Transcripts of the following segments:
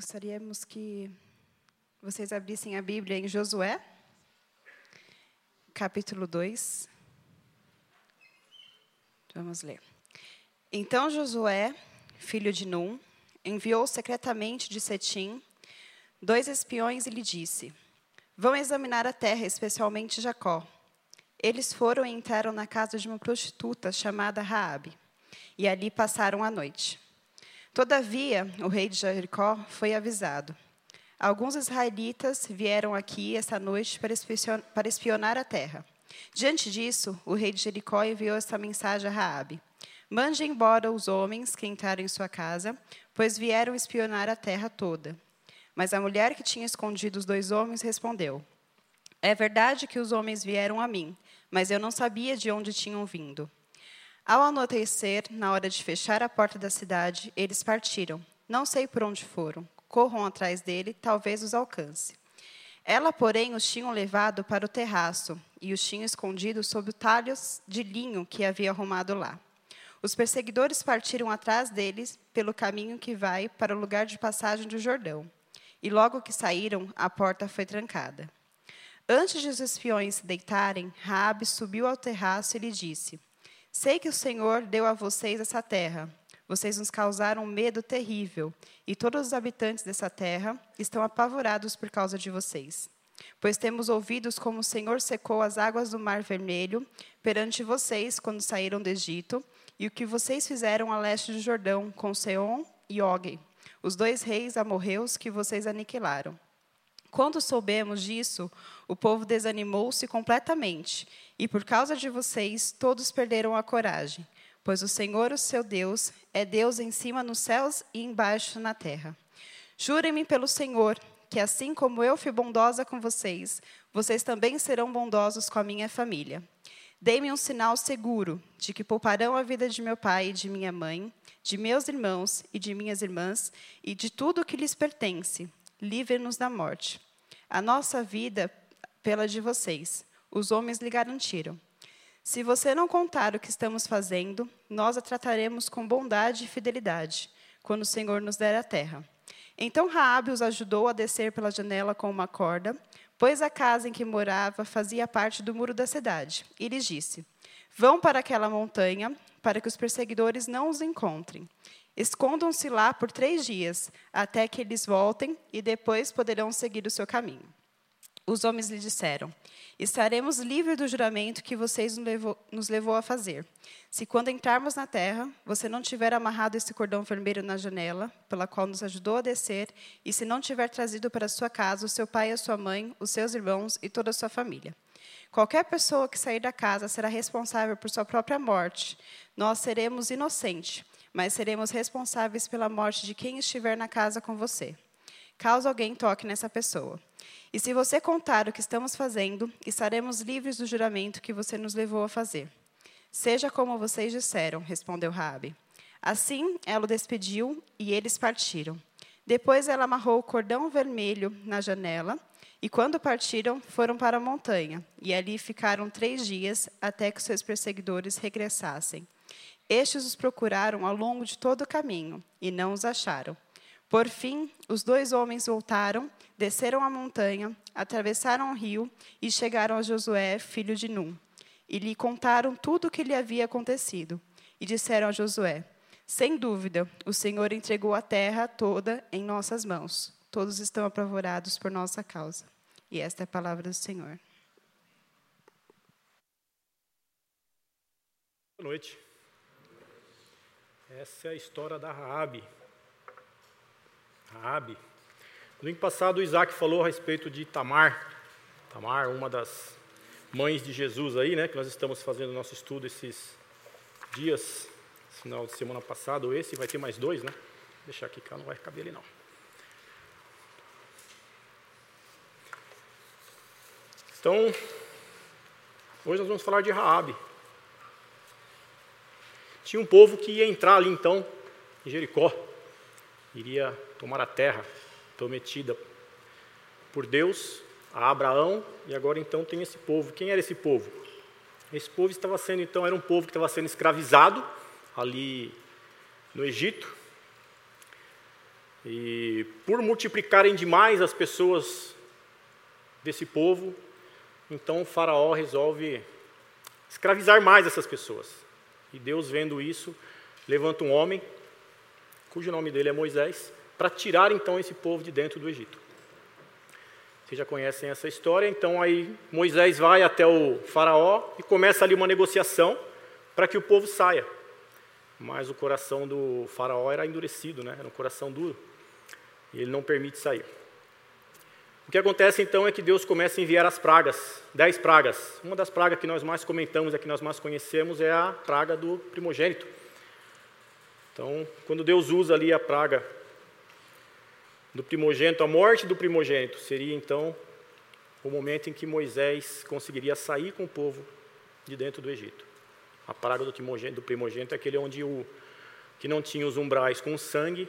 Gostaríamos que vocês abrissem a Bíblia em Josué, capítulo 2. Vamos ler. Então Josué, filho de Num, enviou secretamente de Setim dois espiões e lhe disse: Vão examinar a terra, especialmente Jacó. Eles foram e entraram na casa de uma prostituta chamada Raabe, e ali passaram a noite. Todavia, o rei de Jericó foi avisado. Alguns israelitas vieram aqui esta noite para espionar a terra. Diante disso, o rei de Jericó enviou esta mensagem a Raabe: Mande embora os homens que entraram em sua casa, pois vieram espionar a terra toda. Mas a mulher que tinha escondido os dois homens respondeu: É verdade que os homens vieram a mim, mas eu não sabia de onde tinham vindo. Ao anoitecer, na hora de fechar a porta da cidade, eles partiram. Não sei por onde foram. Corram atrás dele, talvez os alcance. Ela, porém, os tinham levado para o terraço e os tinha escondido sob talhos de linho que havia arrumado lá. Os perseguidores partiram atrás deles pelo caminho que vai para o lugar de passagem do Jordão. E logo que saíram, a porta foi trancada. Antes de os espiões se deitarem, Raabe subiu ao terraço e lhe disse: Sei que o Senhor deu a vocês essa terra. Vocês nos causaram um medo terrível, e todos os habitantes dessa terra estão apavorados por causa de vocês. Pois temos ouvido como o Senhor secou as águas do Mar Vermelho perante vocês quando saíram do Egito, e o que vocês fizeram a leste do Jordão com Seom e Og, os dois reis amorreus que vocês aniquilaram. Quando soubemos disso, o povo desanimou-se completamente, e por causa de vocês, todos perderam a coragem, pois o Senhor, o seu Deus, é Deus em cima nos céus e embaixo na terra. Jurem-me pelo Senhor, que assim como eu fui bondosa com vocês, vocês também serão bondosos com a minha família. Dê-me um sinal seguro de que pouparão a vida de meu pai e de minha mãe, de meus irmãos e de minhas irmãs, e de tudo o que lhes pertence livre-nos da morte. A nossa vida pela de vocês. Os homens lhe garantiram. Se você não contar o que estamos fazendo, nós a trataremos com bondade e fidelidade, quando o Senhor nos der a terra. Então Raabe os ajudou a descer pela janela com uma corda, pois a casa em que morava fazia parte do muro da cidade, e lhes disse: Vão para aquela montanha, para que os perseguidores não os encontrem. Escondam-se lá por três dias, até que eles voltem, e depois poderão seguir o seu caminho. Os homens lhe disseram: Estaremos livres do juramento que vocês nos levou, a fazer. Se quando entrarmos na terra, você não tiver amarrado esse cordão vermelho na janela, pela qual nos ajudou a descer, e se não tiver trazido para sua casa o seu pai e a sua mãe, os seus irmãos e toda a sua família. Qualquer pessoa que sair da casa será responsável por sua própria morte. Nós seremos inocentes mas seremos responsáveis pela morte de quem estiver na casa com você, caso alguém toque nessa pessoa. E se você contar o que estamos fazendo, estaremos livres do juramento que você nos levou a fazer. Seja como vocês disseram, respondeu Rabi. Assim, ela o despediu e eles partiram. Depois ela amarrou o cordão vermelho na janela, e quando partiram, foram para a montanha, e ali ficaram três dias até que seus perseguidores regressassem. Estes os procuraram ao longo de todo o caminho e não os acharam. Por fim, os dois homens voltaram, desceram a montanha, atravessaram o rio e chegaram a Josué, filho de Num. E lhe contaram tudo o que lhe havia acontecido. E disseram a Josué: Sem dúvida, o Senhor entregou a terra toda em nossas mãos. Todos estão apavorados por nossa causa. E esta é a palavra do Senhor. Boa noite. Essa é a história da Raabe. Raabe. No domingo passado, o Isaac falou a respeito de Tamar. Tamar, uma das mães de Jesus aí, né? Que nós estamos fazendo nosso estudo esses dias, final de semana passado, esse, vai ter mais dois, né? Vou deixar aqui, cá não vai caber ali não. Então, hoje nós vamos falar de Raabe. Tinha um povo que ia entrar ali então, em Jericó, iria tomar a terra prometida por Deus a Abraão, e agora então tem esse povo. Quem era esse povo? Esse povo estava sendo então, era um povo que estava sendo escravizado ali no Egito. E por multiplicarem demais as pessoas desse povo, então o Faraó resolve escravizar mais essas pessoas. E Deus, vendo isso, levanta um homem, cujo nome dele é Moisés, para tirar então esse povo de dentro do Egito. Vocês já conhecem essa história, então aí Moisés vai até o Faraó e começa ali uma negociação para que o povo saia. Mas o coração do Faraó era endurecido, né? era um coração duro, e ele não permite sair. O que acontece então é que Deus começa a enviar as pragas, dez pragas. Uma das pragas que nós mais comentamos, a que nós mais conhecemos, é a praga do primogênito. Então, quando Deus usa ali a praga do primogênito, a morte do primogênito, seria então o momento em que Moisés conseguiria sair com o povo de dentro do Egito. A praga do primogênito é aquele onde o que não tinha os umbrais com sangue,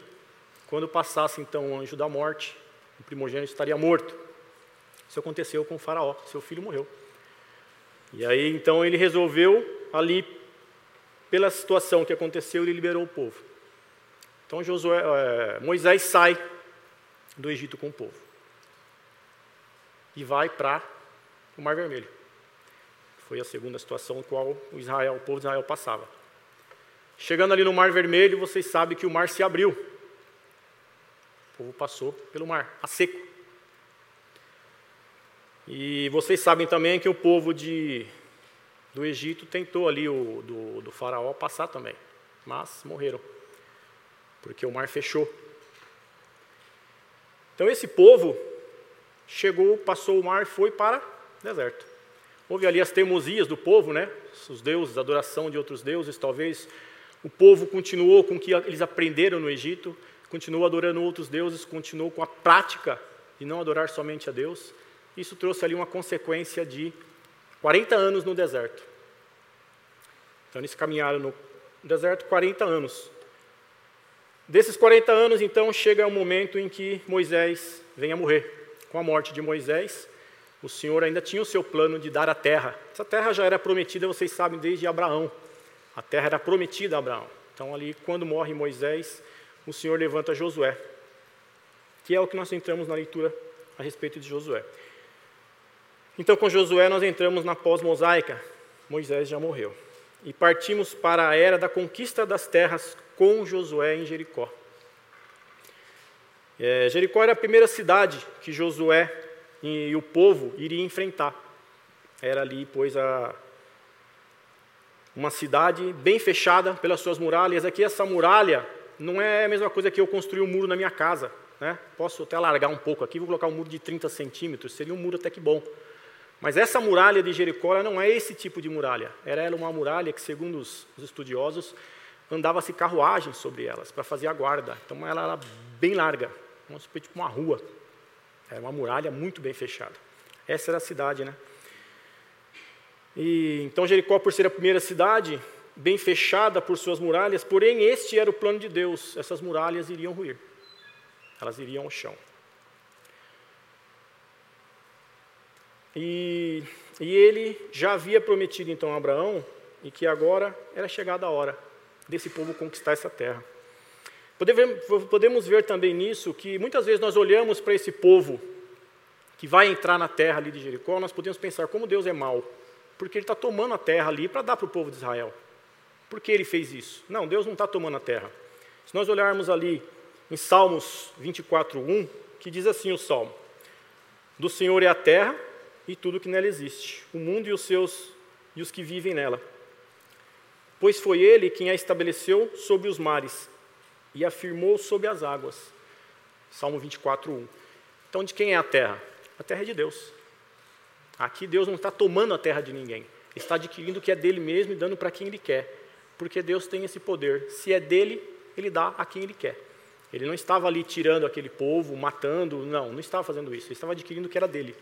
quando passasse então o anjo da morte, o primogênito estaria morto. Isso aconteceu com o faraó, seu filho morreu. E aí então ele resolveu ali, pela situação que aconteceu, ele liberou o povo. Então Josué, é, Moisés sai do Egito com o povo e vai para o Mar Vermelho. Foi a segunda situação em qual o, Israel, o povo de Israel passava. Chegando ali no Mar Vermelho, vocês sabem que o mar se abriu povo passou pelo mar, a seco. E vocês sabem também que o povo de, do Egito tentou ali, o, do, do faraó, passar também, mas morreram, porque o mar fechou. Então esse povo chegou, passou o mar e foi para o deserto. Houve ali as teimosias do povo, né? Os deuses, a adoração de outros deuses, talvez. O povo continuou com o que eles aprenderam no Egito, continuou adorando outros deuses, continuou com a prática de não adorar somente a Deus. Isso trouxe ali uma consequência de 40 anos no deserto. Então eles caminharam no deserto 40 anos. Desses 40 anos, então, chega o momento em que Moisés vem a morrer. Com a morte de Moisés, o Senhor ainda tinha o seu plano de dar a terra. Essa terra já era prometida, vocês sabem, desde Abraão. A terra era prometida a Abraão. Então, ali, quando morre Moisés, o Senhor levanta Josué, que é o que nós entramos na leitura a respeito de Josué. Então, com Josué, nós entramos na pós-mosaica. Moisés já morreu. E partimos para a era da conquista das terras com Josué em Jericó. É, Jericó era a primeira cidade que Josué e o povo iriam enfrentar. Era ali, pois, a, uma cidade bem fechada pelas suas muralhas. Aqui, essa muralha não é a mesma coisa que eu construir um muro na minha casa. Né? Posso até largar um pouco aqui, vou colocar um muro de 30 centímetros, seria um muro até que bom. Mas essa muralha de Jericó não é esse tipo de muralha. Era uma muralha que, segundo os, estudiosos, andava-se carruagens sobre elas para fazer a guarda. Então ela era bem larga, tipo uma rua. Era uma muralha muito bem fechada. Essa era a cidade, né? E, então Jericó, por ser a primeira cidade, bem fechada por suas muralhas, porém este era o plano de Deus: essas muralhas iriam ruir, elas iriam ao chão. E, e ele já havia prometido então a Abraão e que agora era chegada a hora desse povo conquistar essa terra. Podemos ver também nisso que muitas vezes nós olhamos para esse povo que vai entrar na terra ali de Jericó, nós podemos pensar como Deus é mau, porque Ele está tomando a terra ali para dar para o povo de Israel. Por que ele fez isso? Não, Deus não está tomando a terra. Se nós olharmos ali em Salmos 24, 1, que diz assim o Salmo: Do Senhor é a terra e tudo que nela existe, o mundo e os seus e os que vivem nela. Pois foi ele quem a estabeleceu sobre os mares e afirmou sobre as águas. Salmo 24, 1. Então, de quem é a terra? A terra é de Deus. Aqui Deus não está tomando a terra de ninguém. está adquirindo o que é dele mesmo e dando para quem ele quer porque Deus tem esse poder. Se é dele, ele dá a quem ele quer. Ele não estava ali tirando aquele povo, matando, não, não estava fazendo isso. Ele estava adquirindo o que era dele.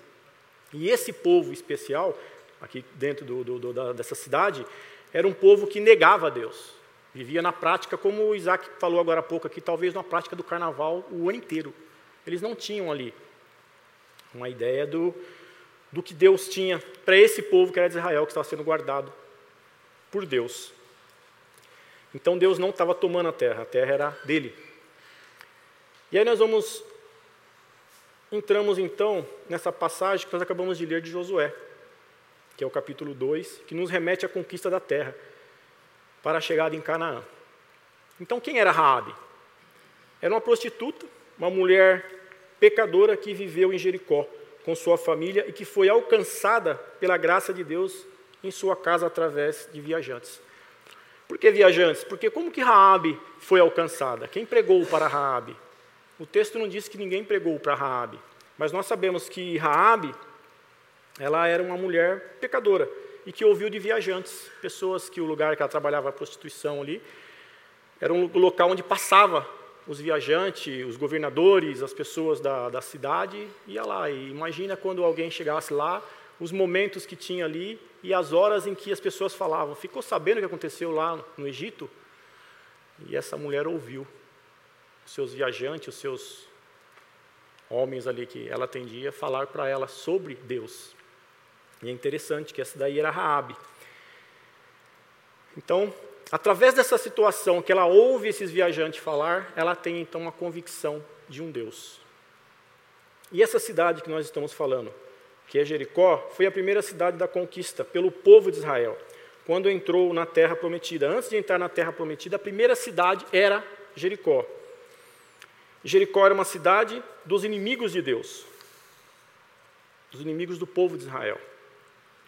E esse povo especial, aqui dentro do, do, do, da, dessa cidade, era um povo que negava a Deus. Vivia na prática, como o Isaac falou agora há pouco aqui, talvez na prática do carnaval o ano inteiro. Eles não tinham ali uma ideia do, do que Deus tinha para esse povo que era de Israel, que estava sendo guardado por Deus. Então Deus não estava tomando a terra, a terra era dele. E aí nós vamos entramos então nessa passagem que nós acabamos de ler de Josué, que é o capítulo 2, que nos remete à conquista da terra para a chegada em Canaã. Então, quem era Raabe? Era uma prostituta, uma mulher pecadora que viveu em Jericó com sua família e que foi alcançada pela graça de Deus em sua casa através de viajantes. Por que viajantes? Porque como que Raabe foi alcançada? Quem pregou para Raabe? O texto não diz que ninguém pregou para Raabe, mas nós sabemos que Raabe ela era uma mulher pecadora e que ouviu de viajantes, pessoas que o lugar que ela trabalhava a prostituição ali era um local onde passava os viajantes, os governadores, as pessoas da, da cidade, ia lá. E imagina quando alguém chegasse lá, os momentos que tinha ali e as horas em que as pessoas falavam. Ficou sabendo o que aconteceu lá no Egito? E essa mulher ouviu os seus viajantes, os seus homens ali que ela atendia, falar para ela sobre Deus. E é interessante que essa daí era Raabe. Então, através dessa situação que ela ouve esses viajantes falar, ela tem então uma convicção de um Deus. E essa cidade que nós estamos falando, que é Jericó, foi a primeira cidade da conquista pelo povo de Israel, quando entrou na terra prometida. Antes de entrar na terra prometida, a primeira cidade era Jericó. Jericó era uma cidade dos inimigos de Deus, dos inimigos do povo de Israel.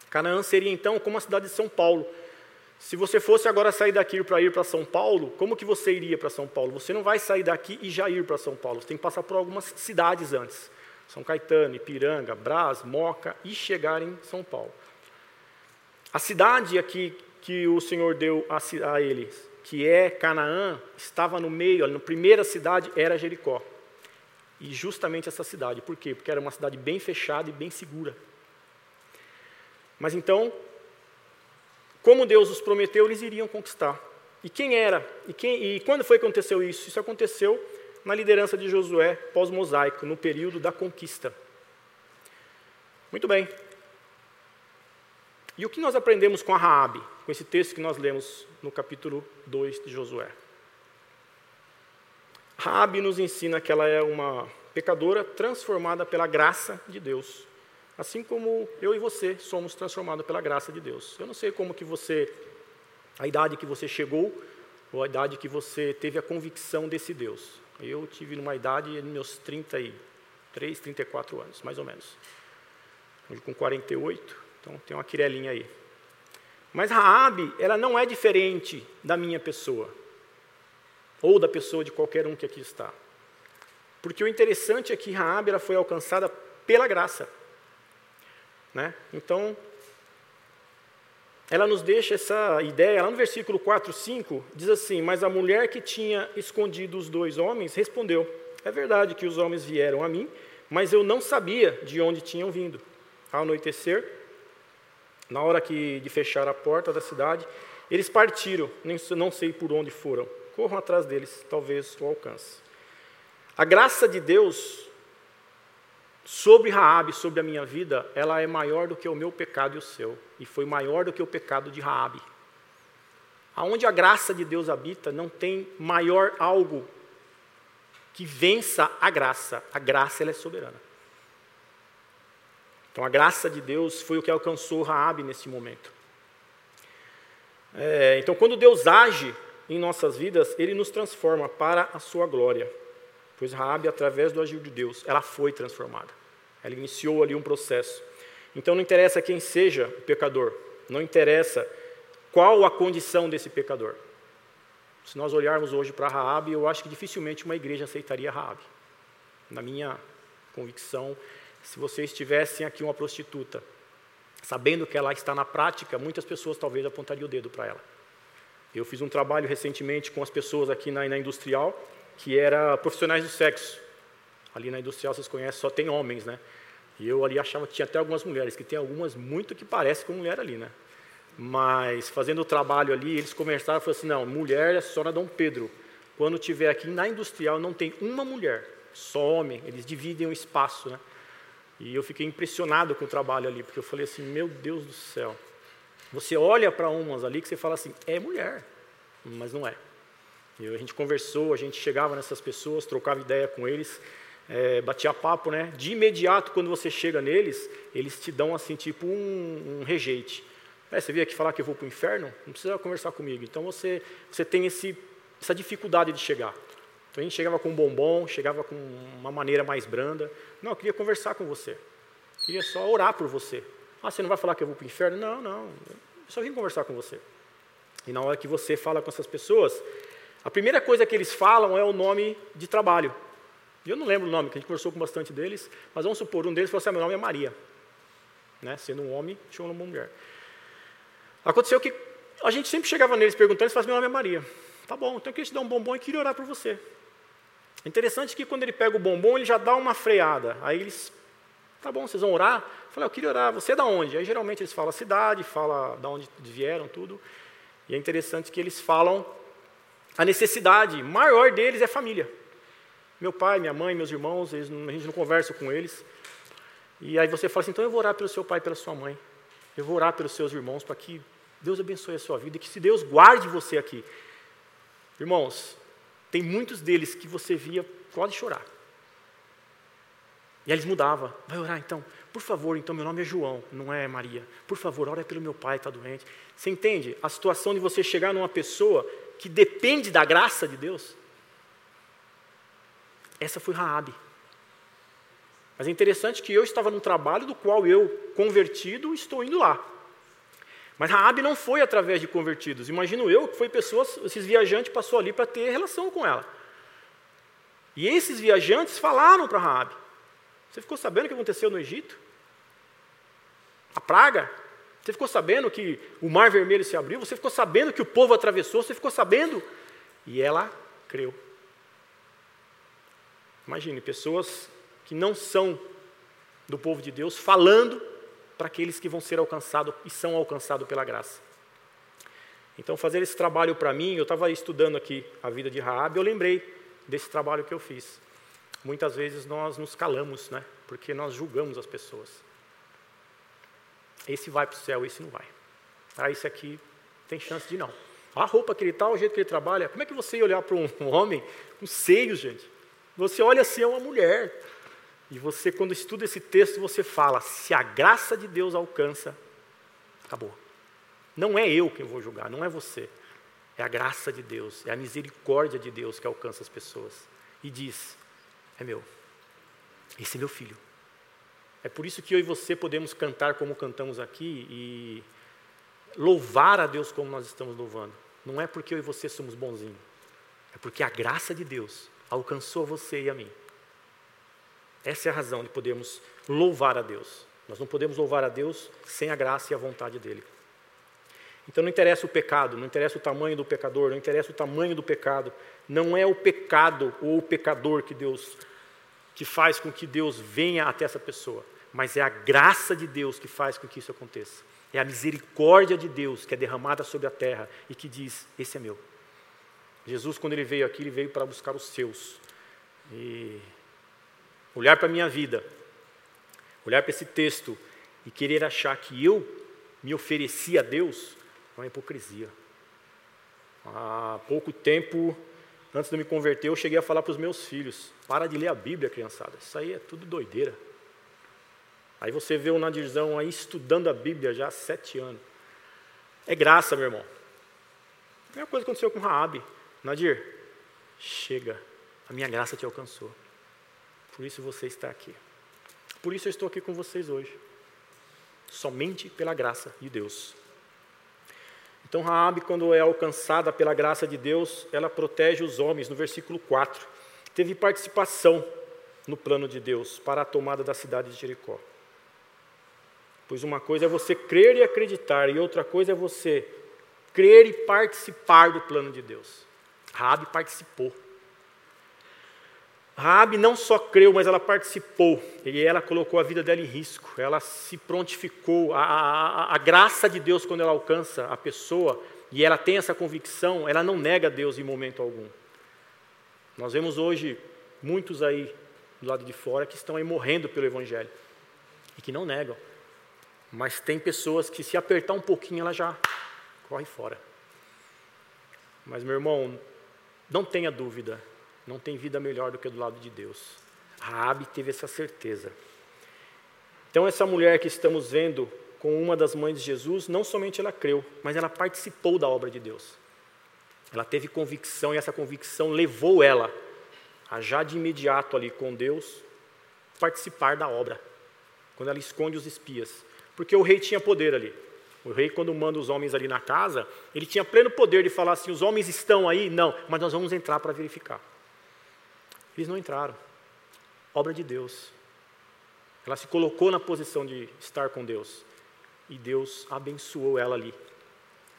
Canaã seria então como a cidade de São Paulo. Se você fosse agora sair daqui para ir para São Paulo, como que você iria para São Paulo? Você não vai sair daqui e já ir para São Paulo. Você tem que passar por algumas cidades antes. São Caetano, Ipiranga, Brás, Moca e chegar em São Paulo. A cidade aqui que o Senhor deu a, a eles que é Canaã, estava no meio, na primeira cidade era Jericó. E justamente essa cidade, por quê? Porque era uma cidade bem fechada e bem segura. Mas então, como Deus os prometeu, eles iriam conquistar. E quem era? E, quem, e quando foi que aconteceu isso? Isso aconteceu na liderança de Josué pós-mosaico, no período da conquista. Muito bem. E o que nós aprendemos com a Raabe, com esse texto que nós lemos no capítulo 2 de Josué? Raabe nos ensina que ela é uma pecadora transformada pela graça de Deus, assim como eu e você somos transformados pela graça de Deus. Eu não sei como que você, a idade que você chegou, ou a idade que você teve a convicção desse Deus. Eu tive numa idade, meus 33, 34 anos, mais ou menos. Hoje com 48, então tem uma quirelinha aí. Mas Raabe, ela não é diferente da minha pessoa ou da pessoa de qualquer um que aqui está. Porque o interessante é que Raabe ela foi alcançada pela graça. Né? Então, ela nos deixa essa ideia, lá no versículo 4, 5, diz assim: Mas a mulher que tinha escondido os dois homens respondeu: É verdade que os homens vieram a mim, mas eu não sabia de onde tinham vindo. Ao anoitecer, na hora que, de fechar a porta da cidade, eles partiram, não sei por onde foram. Corram atrás deles, talvez o alcance. A graça de Deus sobre Raabe, sobre a minha vida, ela é maior do que o meu pecado e o seu, e foi maior do que o pecado de Raabe. Aonde a graça de Deus habita, não tem maior algo que vença a graça. A graça ela é soberana. Então a graça de Deus foi o que alcançou Raabe nesse momento. É, então quando Deus age em nossas vidas, Ele nos transforma para a sua glória. Pois Raabe, através do agir de Deus, ela foi transformada. Ela iniciou ali um processo. Então não interessa quem seja o pecador, não interessa qual a condição desse pecador. Se nós olharmos hoje para Raabe, eu acho que dificilmente uma igreja aceitaria Raabe. Na minha convicção, se vocês tivessem aqui uma prostituta, sabendo que ela está na prática, muitas pessoas talvez apontariam o dedo para ela. Eu fiz um trabalho recentemente com as pessoas aqui na, na industrial, que era profissionais do sexo. Ali na industrial, vocês conhecem, só tem homens, né? E eu ali achava que tinha até algumas mulheres, que tem algumas muito que parecem com mulher ali, né? Mas fazendo o trabalho ali, eles conversaram e falaram assim: não, mulher é só na Dom Pedro. Quando tiver aqui na industrial, não tem uma mulher, só homem. Eles dividem o espaço, né? E eu fiquei impressionado com o trabalho ali, porque eu falei assim: meu Deus do céu. Você olha para umas ali que você fala assim: é mulher, mas não é. A gente conversou, a gente chegava nessas pessoas, trocava ideia com eles, é, batia papo, né? De imediato, quando você chega neles, eles te dão assim, tipo um, um rejeite. É, você veio aqui falar que eu vou para o inferno? Não precisa conversar comigo. Então você, você tem esse, essa dificuldade de chegar. Então a gente chegava com um bombom, chegava com uma maneira mais branda. Não, eu queria conversar com você. Eu queria só orar por você. Ah, você não vai falar que eu vou para o inferno? Não, não. Eu só vim conversar com você. E na hora que você fala com essas pessoas, a primeira coisa que eles falam é o nome de trabalho. Eu não lembro o nome, que a gente conversou com bastante deles, mas vamos supor, um deles falou assim: ah, meu nome é Maria. Né? Sendo um homem, chamando uma mulher. Aconteceu que a gente sempre chegava neles perguntando, eles falavam: meu nome é Maria. Tá bom, então eu queria te dar um bombom e queria orar por você. Interessante que quando ele pega o bombom, ele já dá uma freada. Aí eles, tá bom, vocês vão orar? Eu falei, eu queria orar, você é da onde? Aí geralmente eles falam a cidade, falam da onde vieram, tudo. E é interessante que eles falam a necessidade maior deles é família. Meu pai, minha mãe, meus irmãos, eles, a gente não conversa com eles. E aí você fala assim, então eu vou orar pelo seu pai e pela sua mãe. Eu vou orar pelos seus irmãos para que Deus abençoe a sua vida e que se Deus guarde você aqui. Irmãos, tem muitos deles que você via, pode chorar. E aí eles mudavam. Vai orar então. Por favor, então meu nome é João, não é Maria. Por favor, ora pelo meu pai, está doente. Você entende a situação de você chegar numa pessoa que depende da graça de Deus? Essa foi Raabe. Mas é interessante que eu estava num trabalho do qual eu, convertido, estou indo lá. Mas Raabe não foi através de convertidos. Imagino eu que foi pessoas, esses viajantes passou ali para ter relação com ela. E esses viajantes falaram para Raabe. Você ficou sabendo o que aconteceu no Egito? A praga? Você ficou sabendo que o mar vermelho se abriu? Você ficou sabendo que o povo atravessou? Você ficou sabendo? E ela creu. Imagine, pessoas que não são do povo de Deus falando para aqueles que vão ser alcançados e são alcançados pela graça. Então, fazer esse trabalho para mim, eu estava estudando aqui a vida de Raab, eu lembrei desse trabalho que eu fiz. Muitas vezes nós nos calamos, né? Porque nós julgamos as pessoas. Esse vai para o céu, esse não vai. Ah, esse aqui tem chance de não. A roupa que ele está, o jeito que ele trabalha, como é que você ia olhar para um homem com seios, gente? Você olha assim, é uma mulher. E você, quando estuda esse texto, você fala: se a graça de Deus alcança, acabou. Não é eu quem vou julgar, não é você. É a graça de Deus, é a misericórdia de Deus que alcança as pessoas. E diz: é meu. Esse é meu filho. É por isso que eu e você podemos cantar como cantamos aqui e louvar a Deus como nós estamos louvando. Não é porque eu e você somos bonzinhos, é porque a graça de Deus alcançou você e a mim. Essa é a razão de podermos louvar a Deus. Nós não podemos louvar a Deus sem a graça e a vontade dEle. Então não interessa o pecado, não interessa o tamanho do pecador, não interessa o tamanho do pecado. Não é o pecado ou o pecador que Deus que faz com que Deus venha até essa pessoa, mas é a graça de Deus que faz com que isso aconteça. É a misericórdia de Deus que é derramada sobre a terra e que diz: esse é meu. Jesus, quando ele veio aqui, ele veio para buscar os seus. E olhar para a minha vida, olhar para esse texto e querer achar que eu me ofereci a Deus, é uma hipocrisia. Há pouco tempo, antes de me converter, eu cheguei a falar para os meus filhos: para de ler a Bíblia, criançada, isso aí é tudo doideira. Aí você vê o Nadirzão aí estudando a Bíblia já há sete anos. É graça, meu irmão. A mesma coisa aconteceu com Raabe. Nadir, chega, a minha graça te alcançou. Por isso você está aqui. Por isso eu estou aqui com vocês hoje. Somente pela graça de Deus. Então, Raabe, quando é alcançada pela graça de Deus, ela protege os homens, no versículo 4. Teve participação no plano de Deus para a tomada da cidade de Jericó. Pois uma coisa é você crer e acreditar, e outra coisa é você crer e participar do plano de Deus. Raabe participou. Raabe não só creu, mas ela participou. E ela colocou a vida dela em risco. Ela se prontificou. A, a, a graça de Deus, quando ela alcança a pessoa, e ela tem essa convicção, ela não nega Deus em momento algum. Nós vemos hoje muitos aí do lado de fora que estão aí morrendo pelo Evangelho e que não negam. Mas tem pessoas que, se apertar um pouquinho, ela já corre fora. Mas, meu irmão, Não tenha dúvida, não tem vida melhor do que do lado de Deus. Raabe teve essa certeza. Então essa mulher que estamos vendo com uma das mães de Jesus, não somente ela creu, mas ela participou da obra de Deus. Ela teve convicção e essa convicção levou ela a já de imediato ali com Deus participar da obra. Quando ela esconde os espias, porque o rei tinha poder ali. O rei, quando manda os homens ali na casa, ele tinha pleno poder de falar assim: os homens estão aí? Não, mas nós vamos entrar para verificar. Eles não entraram. Obra de Deus. Ela se colocou na posição de estar com Deus. E Deus abençoou ela ali.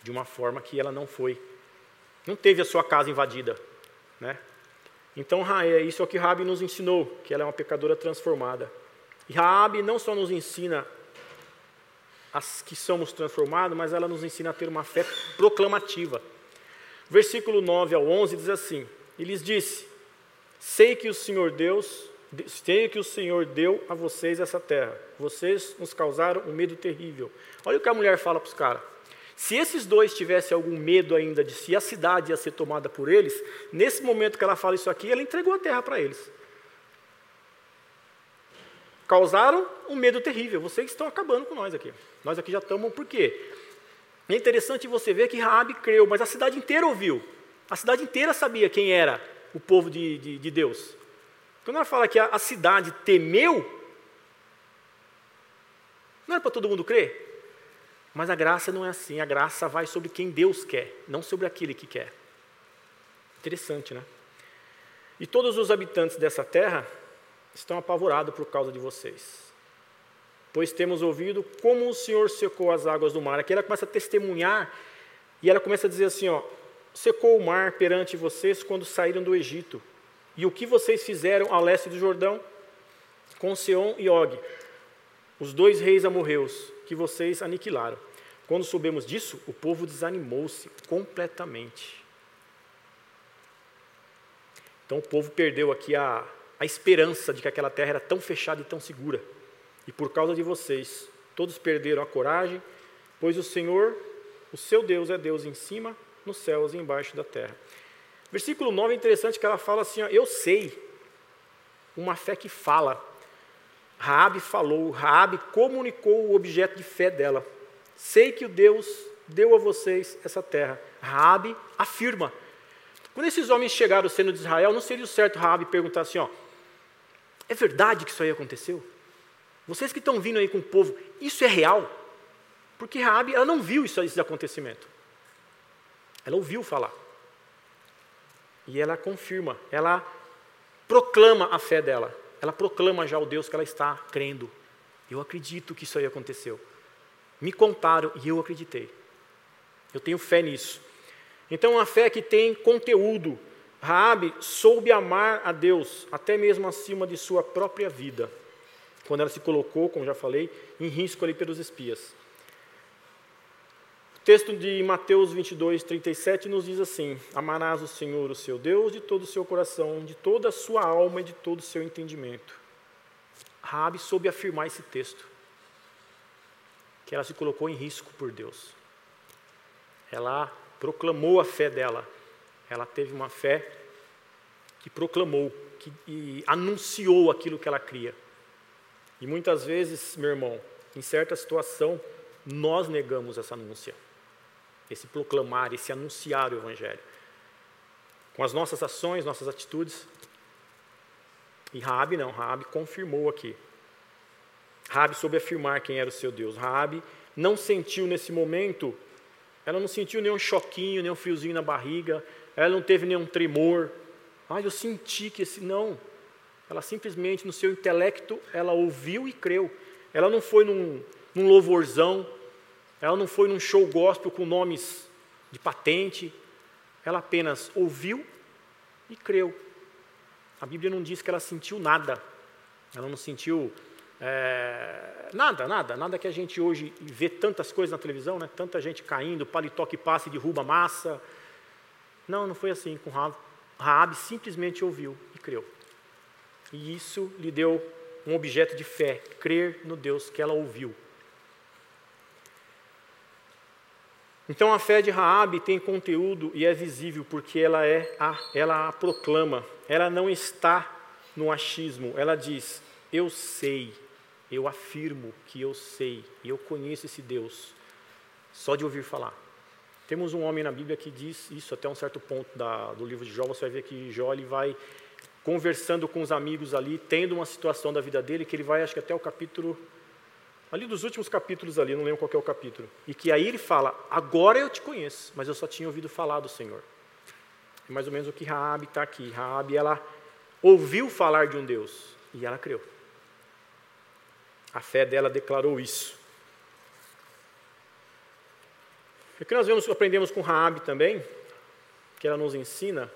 De uma forma que ela não foi. Não teve a sua casa invadida. Né? Então, é isso é o que Rabi nos ensinou, que ela é uma pecadora transformada. E Rabi não só nos ensina as que somos transformados, mas ela nos ensina a ter uma fé proclamativa. Versículo 9 ao 11 diz assim: E lhes disse: Sei que o Senhor Deus, sei que o Senhor deu a vocês essa terra. Vocês nos causaram um medo terrível. Olha o que a mulher fala para os caras. Se esses dois tivessem algum medo ainda de se a cidade ia ser tomada por eles, nesse momento que ela fala isso aqui, ela entregou a terra para eles causaram um medo terrível. Vocês estão acabando com nós aqui. Nós aqui já estamos, por quê? É interessante você ver que Raabe creu, mas a cidade inteira ouviu. A cidade inteira sabia quem era o povo de, de, de Deus. Quando ela fala que a, a cidade temeu, não era para todo mundo crer. Mas a graça não é assim. A graça vai sobre quem Deus quer, não sobre aquele que quer. Interessante, né? E todos os habitantes dessa terra estão apavorados por causa de vocês. Pois temos ouvido como o Senhor secou as águas do mar. Aqui ela começa a testemunhar e ela começa a dizer assim: ó, secou o mar perante vocês quando saíram do Egito. E o que vocês fizeram ao leste do Jordão? Com Seom e Og, os dois reis amorreus que vocês aniquilaram. Quando soubemos disso, o povo desanimou-se completamente. Então o povo perdeu aqui a, a esperança de que aquela terra era tão fechada e tão segura. E por causa de vocês, todos perderam a coragem, pois o Senhor, o seu Deus, é Deus em cima, nos céus e embaixo da terra. Versículo 9 é interessante que ela fala assim: ó, Eu sei, uma fé que fala. Raabe falou, Raabe comunicou o objeto de fé dela. Sei que o Deus deu a vocês essa terra. Raabe afirma. Quando esses homens chegaram sendo de Israel, não seria o certo Raabe perguntar assim, ó, é verdade que isso aí aconteceu? Vocês que estão vindo aí com o povo, isso é real? Porque Raabe, ela não viu isso, esse acontecimento. Ela ouviu falar. E ela confirma, ela proclama a fé dela. Ela proclama já o Deus que ela está crendo. Eu acredito que isso aí aconteceu. Me contaram e eu acreditei. Eu tenho fé nisso. Então, uma fé que tem conteúdo, Raabe soube amar a Deus, até mesmo acima de sua própria vida, quando ela se colocou, como já falei, em risco ali pelos espias. O texto de Mateus 22, 37 nos diz assim: Amarás o Senhor, o seu Deus, de todo o seu coração, de toda a sua alma e de todo o seu entendimento. Raabe soube afirmar esse texto, que ela se colocou em risco por Deus. Ela proclamou a fé dela, ela teve uma fé que proclamou, que e anunciou aquilo que ela cria. E muitas vezes, meu irmão, em certa situação, nós negamos essa anúncia, esse proclamar, esse anunciar o Evangelho. Com as nossas ações, nossas atitudes. E Raabe não, Raabe confirmou aqui. Raabe soube afirmar quem era o seu Deus. Raabe não sentiu nesse momento, ela não sentiu nenhum choquinho, nenhum friozinho na barriga, ela não teve nenhum tremor. Ah, eu senti que esse. Não. Ela simplesmente, no seu intelecto, ela ouviu e creu. Ela não foi num, num louvorzão, ela não foi num show gospel com nomes de patente. Ela apenas ouviu e creu. A Bíblia não diz que ela sentiu nada. Ela não sentiu é, nada, nada, nada que a gente hoje vê tantas coisas na televisão, né? tanta gente caindo, paletó que passa e derruba massa, não, não foi assim com Raab. Raab simplesmente ouviu e creu. E isso lhe deu um objeto de fé, crer no Deus que ela ouviu. Então a fé de Raabe tem conteúdo e é visível porque ela é a, ela a proclama. Ela não está no achismo. Ela diz: "Eu sei, eu afirmo que eu sei, e eu conheço esse Deus só de ouvir falar". Temos um homem na Bíblia que diz isso até um certo ponto da, do livro de Jó. Você vai ver que Jó ele vai conversando com os amigos ali, tendo uma situação da vida dele que ele vai, acho que até o capítulo ali dos últimos capítulos ali, não lembro qual é o capítulo, e que aí ele fala: agora eu te conheço, mas eu só tinha ouvido falar do Senhor. É mais ou menos o que Raabe está aqui. Raabe ela ouviu falar de um Deus e ela creu. A fé dela declarou isso. O que nós vemos, aprendemos com Raabe também, que ela nos ensina,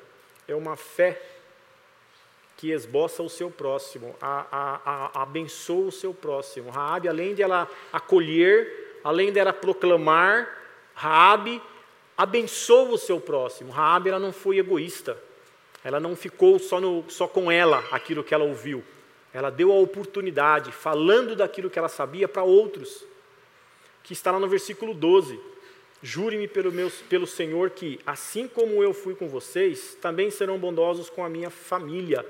é uma fé que esboça o seu próximo, a, a, a, abençoa o seu próximo. Raabe, além de ela acolher, além de ela proclamar, Raabe abençoa o seu próximo. Raabe ela não foi egoísta. Ela não ficou só, no, só com ela aquilo que ela ouviu. Ela deu a oportunidade, falando daquilo que ela sabia para outros. Que está lá no versículo 12. Jure-me pelo, pelo Senhor que, assim como eu fui com vocês, também serão bondosos com a minha família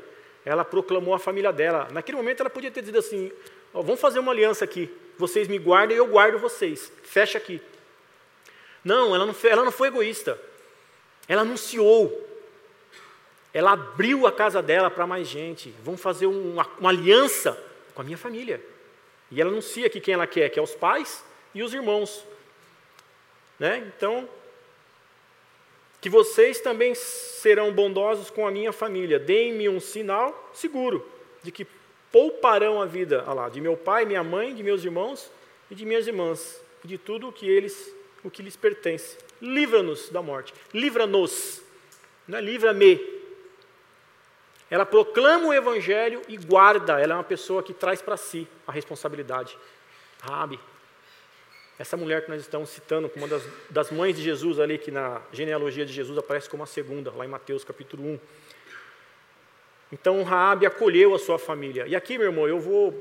ela proclamou a família dela. Naquele momento ela podia ter dito assim: oh, vamos fazer uma aliança aqui. Vocês me guardam e eu guardo vocês. Fecha aqui. Não, ela não, foi, ela não foi egoísta. Ela anunciou. Ela abriu a casa dela para mais gente. Vamos fazer uma, uma aliança com a minha família. E ela anuncia aqui quem ela quer, que é os pais e os irmãos. Né? Então, que vocês também serão bondosos com a minha família. Deem-me um sinal seguro de que pouparão a vida lá, de meu pai, minha mãe, de meus irmãos e de minhas irmãs, e de tudo o que eles, o que lhes pertence. Livra-nos da morte. Livra-nos. Não é livra-me. Ela proclama o evangelho e guarda. Ela é uma pessoa que traz para si a responsabilidade. Rabi, essa mulher que nós estamos citando, como uma das, das mães de Jesus ali, que na genealogia de Jesus aparece como a segunda, lá em Mateus capítulo 1. Então Raabe acolheu a sua família. E aqui, meu irmão, eu vou,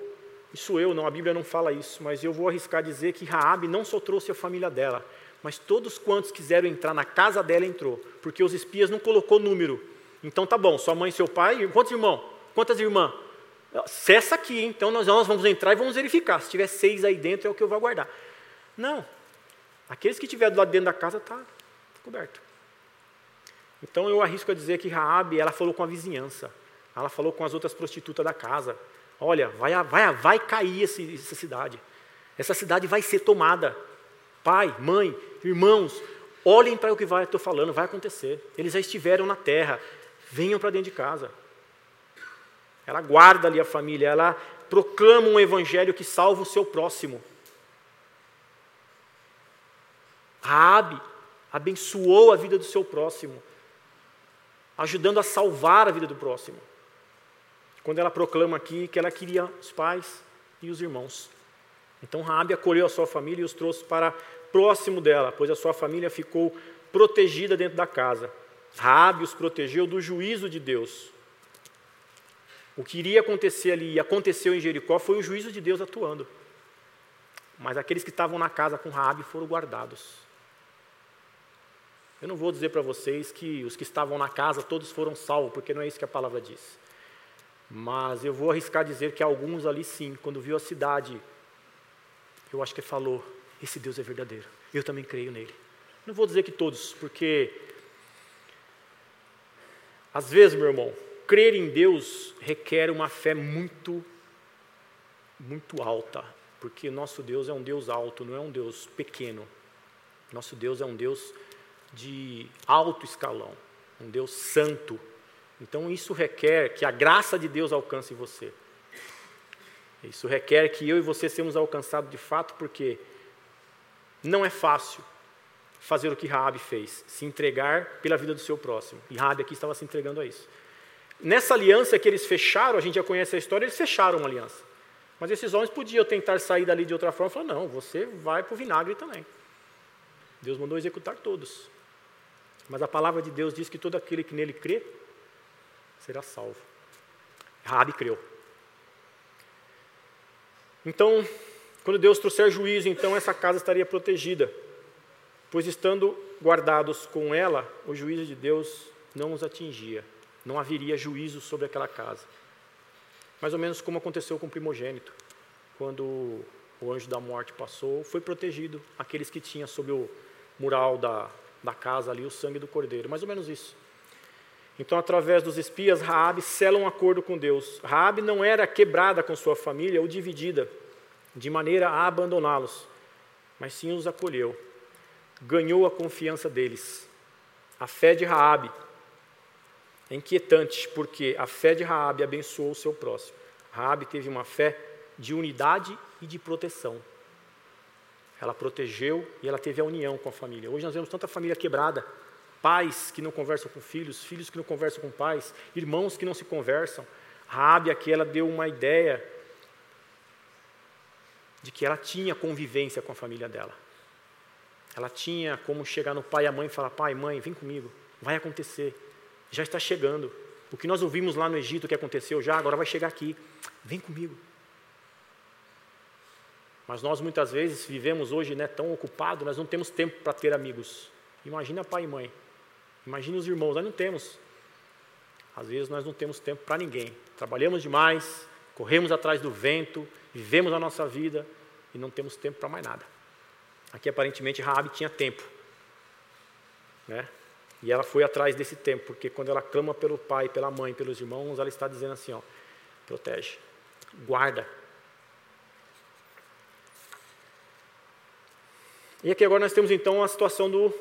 isso eu não, a Bíblia não fala isso, mas eu vou arriscar dizer que Raabe não só trouxe a família dela, mas todos quantos quiseram entrar na casa dela entrou, porque os espias não colocou número. Então tá bom, sua mãe e seu pai, quantos irmãos? Quantas irmãs? Cessa aqui, então nós, nós vamos entrar e vamos verificar. Se tiver seis aí dentro, é o que eu vou aguardar. Não. Aqueles que estiver do lado dentro da casa está coberto. Então eu arrisco a dizer que Raabe, ela falou com a vizinhança. Ela falou com as outras prostitutas da casa. Olha, vai, vai, vai cair esse, essa cidade. Essa cidade vai ser tomada. Pai, mãe, irmãos, olhem para o que estou falando, vai acontecer. Eles já estiveram na terra. Venham para dentro de casa. Ela guarda ali a família, ela proclama um evangelho que salva o seu próximo. Raabe abençoou a vida do seu próximo, ajudando a salvar a vida do próximo. Quando ela proclama aqui que ela queria os pais e os irmãos. Então Raabe acolheu a sua família e os trouxe para próximo dela, pois a sua família ficou protegida dentro da casa. Raabe os protegeu do juízo de Deus. O que iria acontecer ali e aconteceu em Jericó foi o juízo de Deus atuando. Mas aqueles que estavam na casa com Raabe foram guardados. Eu não vou dizer para vocês que os que estavam na casa todos foram salvos, porque não é isso que a palavra diz. Mas eu vou arriscar dizer que alguns ali sim, quando viu a cidade, eu acho que falou: esse Deus é verdadeiro. Eu também creio nele. Não vou dizer que todos, porque às vezes, meu irmão, crer em Deus requer uma fé muito, muito alta, porque nosso Deus é um Deus alto, não é um Deus pequeno. Nosso Deus é um Deus de alto escalão, um Deus santo. Então isso requer que a graça de Deus alcance você. Isso requer que eu e você sejamos alcançados de fato, porque não é fácil fazer o que Raabe fez, se entregar pela vida do seu próximo. E Raabe aqui estava se entregando a isso. Nessa aliança que eles fecharam, a gente já conhece a história, eles fecharam uma aliança. Mas esses homens podiam tentar sair dali de outra forma e falar: não, você vai para o vinagre também. Deus mandou executar todos. Mas a palavra de Deus diz que todo aquele que nele crê será salvo. Rabi creu. Então, quando Deus trouxer juízo, então essa casa estaria protegida. pois estando guardados com ela, o juízo de Deus não os atingia, não haveria juízo sobre aquela casa. Mais ou menos como aconteceu com o primogênito, quando o anjo da morte passou, foi protegido aqueles que tinham sob o mural da, da casa ali o sangue do cordeiro, mais ou menos isso. Então, através dos espias, Raabe sela um acordo com Deus. Raabe não era quebrada com sua família ou dividida de maneira a abandoná-los, mas sim os acolheu. Ganhou a confiança deles. A fé de Raabe é inquietante, porque a fé de Raabe abençoou o seu próximo. Raabe teve uma fé de unidade e de proteção. Ela protegeu e ela teve a união com a família. Hoje nós vemos tanta família quebrada, pais que não conversam com filhos, filhos que não conversam com pais, irmãos que não se conversam. Raabe aqui ela deu uma ideia de que ela tinha convivência com a família dela. Ela tinha como chegar no pai e a mãe e falar: "Pai, mãe, vem comigo. Vai acontecer. Já está chegando. O que nós ouvimos lá no Egito que aconteceu já, agora vai chegar aqui. Vem comigo." Mas nós muitas vezes vivemos hoje né, tão ocupados, nós não temos tempo para ter amigos. Imagina pai e mãe, imagina os irmãos, nós não temos. Às vezes nós não temos tempo para ninguém. Trabalhamos demais, corremos atrás do vento, vivemos a nossa vida e não temos tempo para mais nada. Aqui aparentemente Raabe tinha tempo, né? E ela foi atrás desse tempo, porque quando ela clama pelo pai, pela mãe, pelos irmãos, ela está dizendo assim, ó, protege, guarda, E aqui agora nós temos então a situação do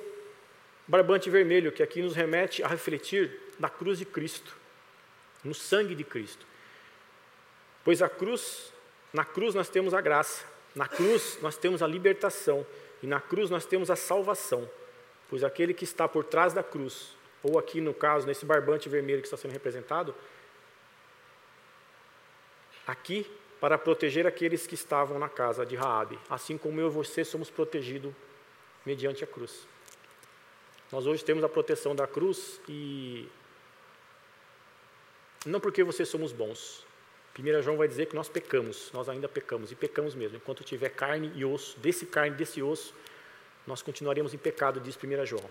barbante vermelho, que aqui nos remete a refletir na cruz de Cristo, no sangue de Cristo. Pois a cruz, na cruz nós temos a graça, na cruz nós temos a libertação e na cruz nós temos a salvação. Pois aquele que está por trás da cruz, ou aqui no caso, nesse barbante vermelho que está sendo representado, aqui para proteger aqueles que estavam na casa de Raabe, assim como eu e você somos protegidos mediante a cruz. Nós hoje temos a proteção da cruz e não porque você somos bons. 1 João vai dizer que nós pecamos, nós ainda pecamos e pecamos mesmo. Enquanto tiver carne e osso, desse carne, desse osso, nós continuaremos em pecado, diz 1 João.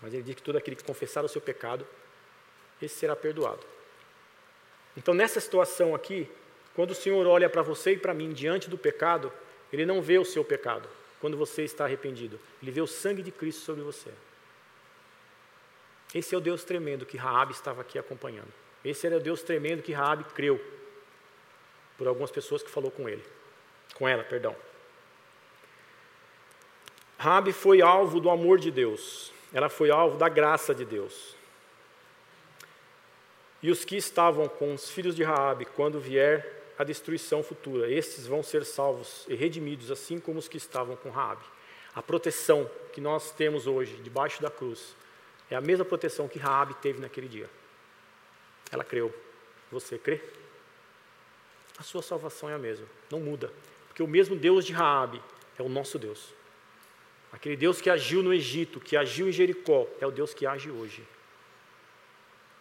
Mas ele diz que todo aquele que confessar o seu pecado, esse será perdoado. Então, nessa situação aqui, quando o Senhor olha para você e para mim diante do pecado, Ele não vê o seu pecado quando você está arrependido. Ele vê o sangue de Cristo sobre você. Esse é o Deus tremendo que Raabe estava aqui acompanhando. Esse era o Deus tremendo que Raabe creu por algumas pessoas que falou com ele, com ela, perdão. Raabe foi alvo do amor de Deus. Ela foi alvo da graça de Deus. E os que estavam com os filhos de Raabe, quando vier a destruição futura. Estes vão ser salvos e redimidos, assim como os que estavam com Raabe. A proteção que nós temos hoje debaixo da cruz é a mesma proteção que Raabe teve naquele dia. Ela creu. Você crê? A sua salvação é a mesma, não muda, porque o mesmo Deus de Raabe é o nosso Deus. Aquele Deus que agiu no Egito, que agiu em Jericó, é o Deus que age hoje.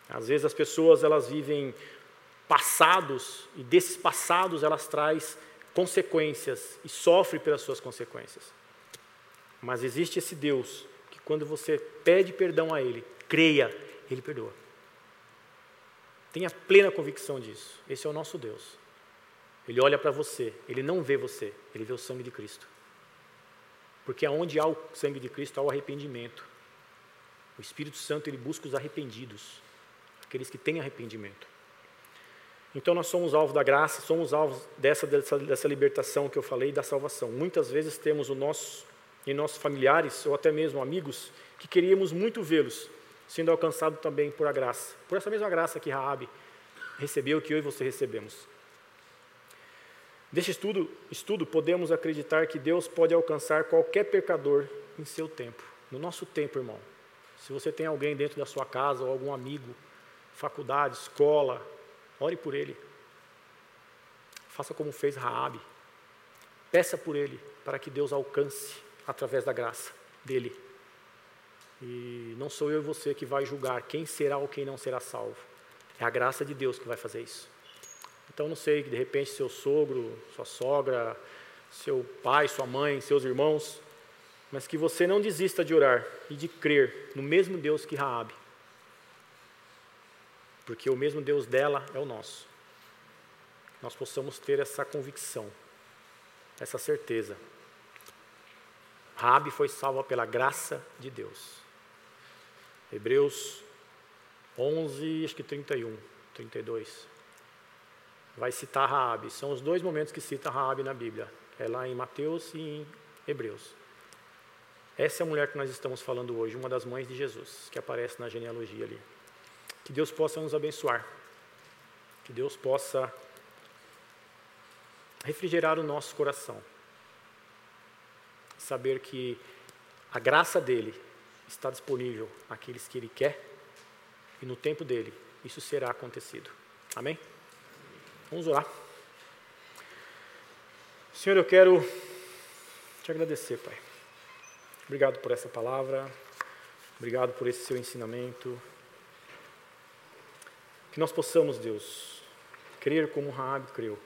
Às vezes as pessoas elas vivem passados, e desses passados elas traz consequências e sofre pelas suas consequências. Mas existe esse Deus que quando você pede perdão a Ele, creia, Ele perdoa. Tenha plena convicção disso. Esse é o nosso Deus. Ele olha para você, Ele não vê você, Ele vê o sangue de Cristo. Porque aonde há o sangue de Cristo há o arrependimento. O Espírito Santo ele busca os arrependidos, aqueles que têm arrependimento. Então nós somos alvo da graça, somos alvos dessa, dessa, dessa libertação que eu falei, da salvação. Muitas vezes temos o nosso, em nossos familiares, ou até mesmo amigos, que queríamos muito vê-los, sendo alcançados também por a graça. Por essa mesma graça que Raabe recebeu, que eu e você recebemos. Deste estudo, estudo, podemos acreditar que Deus pode alcançar qualquer pecador em seu tempo. No nosso tempo, irmão. Se você tem alguém dentro da sua casa, ou algum amigo, faculdade, escola, Ore por ele. Faça como fez Raabe. Peça por ele para que Deus alcance através da graça dele. E não sou eu e você que vai julgar quem será ou quem não será salvo. É a graça de Deus que vai fazer isso. Então não sei, de repente seu sogro, sua sogra, seu pai, sua mãe, seus irmãos mas que você não desista de orar e de crer no mesmo Deus que Raabe. Porque o mesmo Deus dela é o nosso. Nós possamos ter essa convicção, essa certeza. Raabe foi salva pela graça de Deus. Hebreus 11, acho que 31, 32. Vai citar Raabe. São os dois momentos que cita Raabe na Bíblia. É lá em Mateus e em Hebreus. Essa é a mulher que nós estamos falando hoje, uma das mães de Jesus, que aparece na genealogia ali. Que Deus possa nos abençoar. Que Deus possa refrigerar o nosso coração. Saber que a graça dele está disponível àqueles que ele quer e no tempo dele isso será acontecido. Amém? Vamos orar. Senhor, eu quero te agradecer, Pai. Obrigado por essa palavra, obrigado por esse seu ensinamento. Que nós possamos, Deus, crer como Raab creu,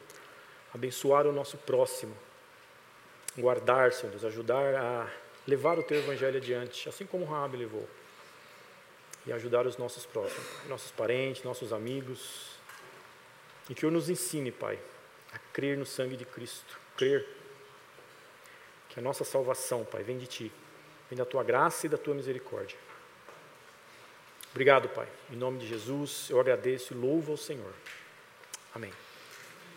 abençoar o nosso próximo, guardar, Senhor Deus, ajudar a levar o teu evangelho adiante, assim como Raab levou, e ajudar os nossos próximos, nossos parentes, nossos amigos, e que o nos ensine, Pai, a crer no sangue de Cristo, crer que a nossa salvação, Pai, vem de Ti, vem da Tua graça e da Tua misericórdia. Obrigado, Pai. Em nome de Jesus, eu agradeço e louvo ao Senhor. Amém.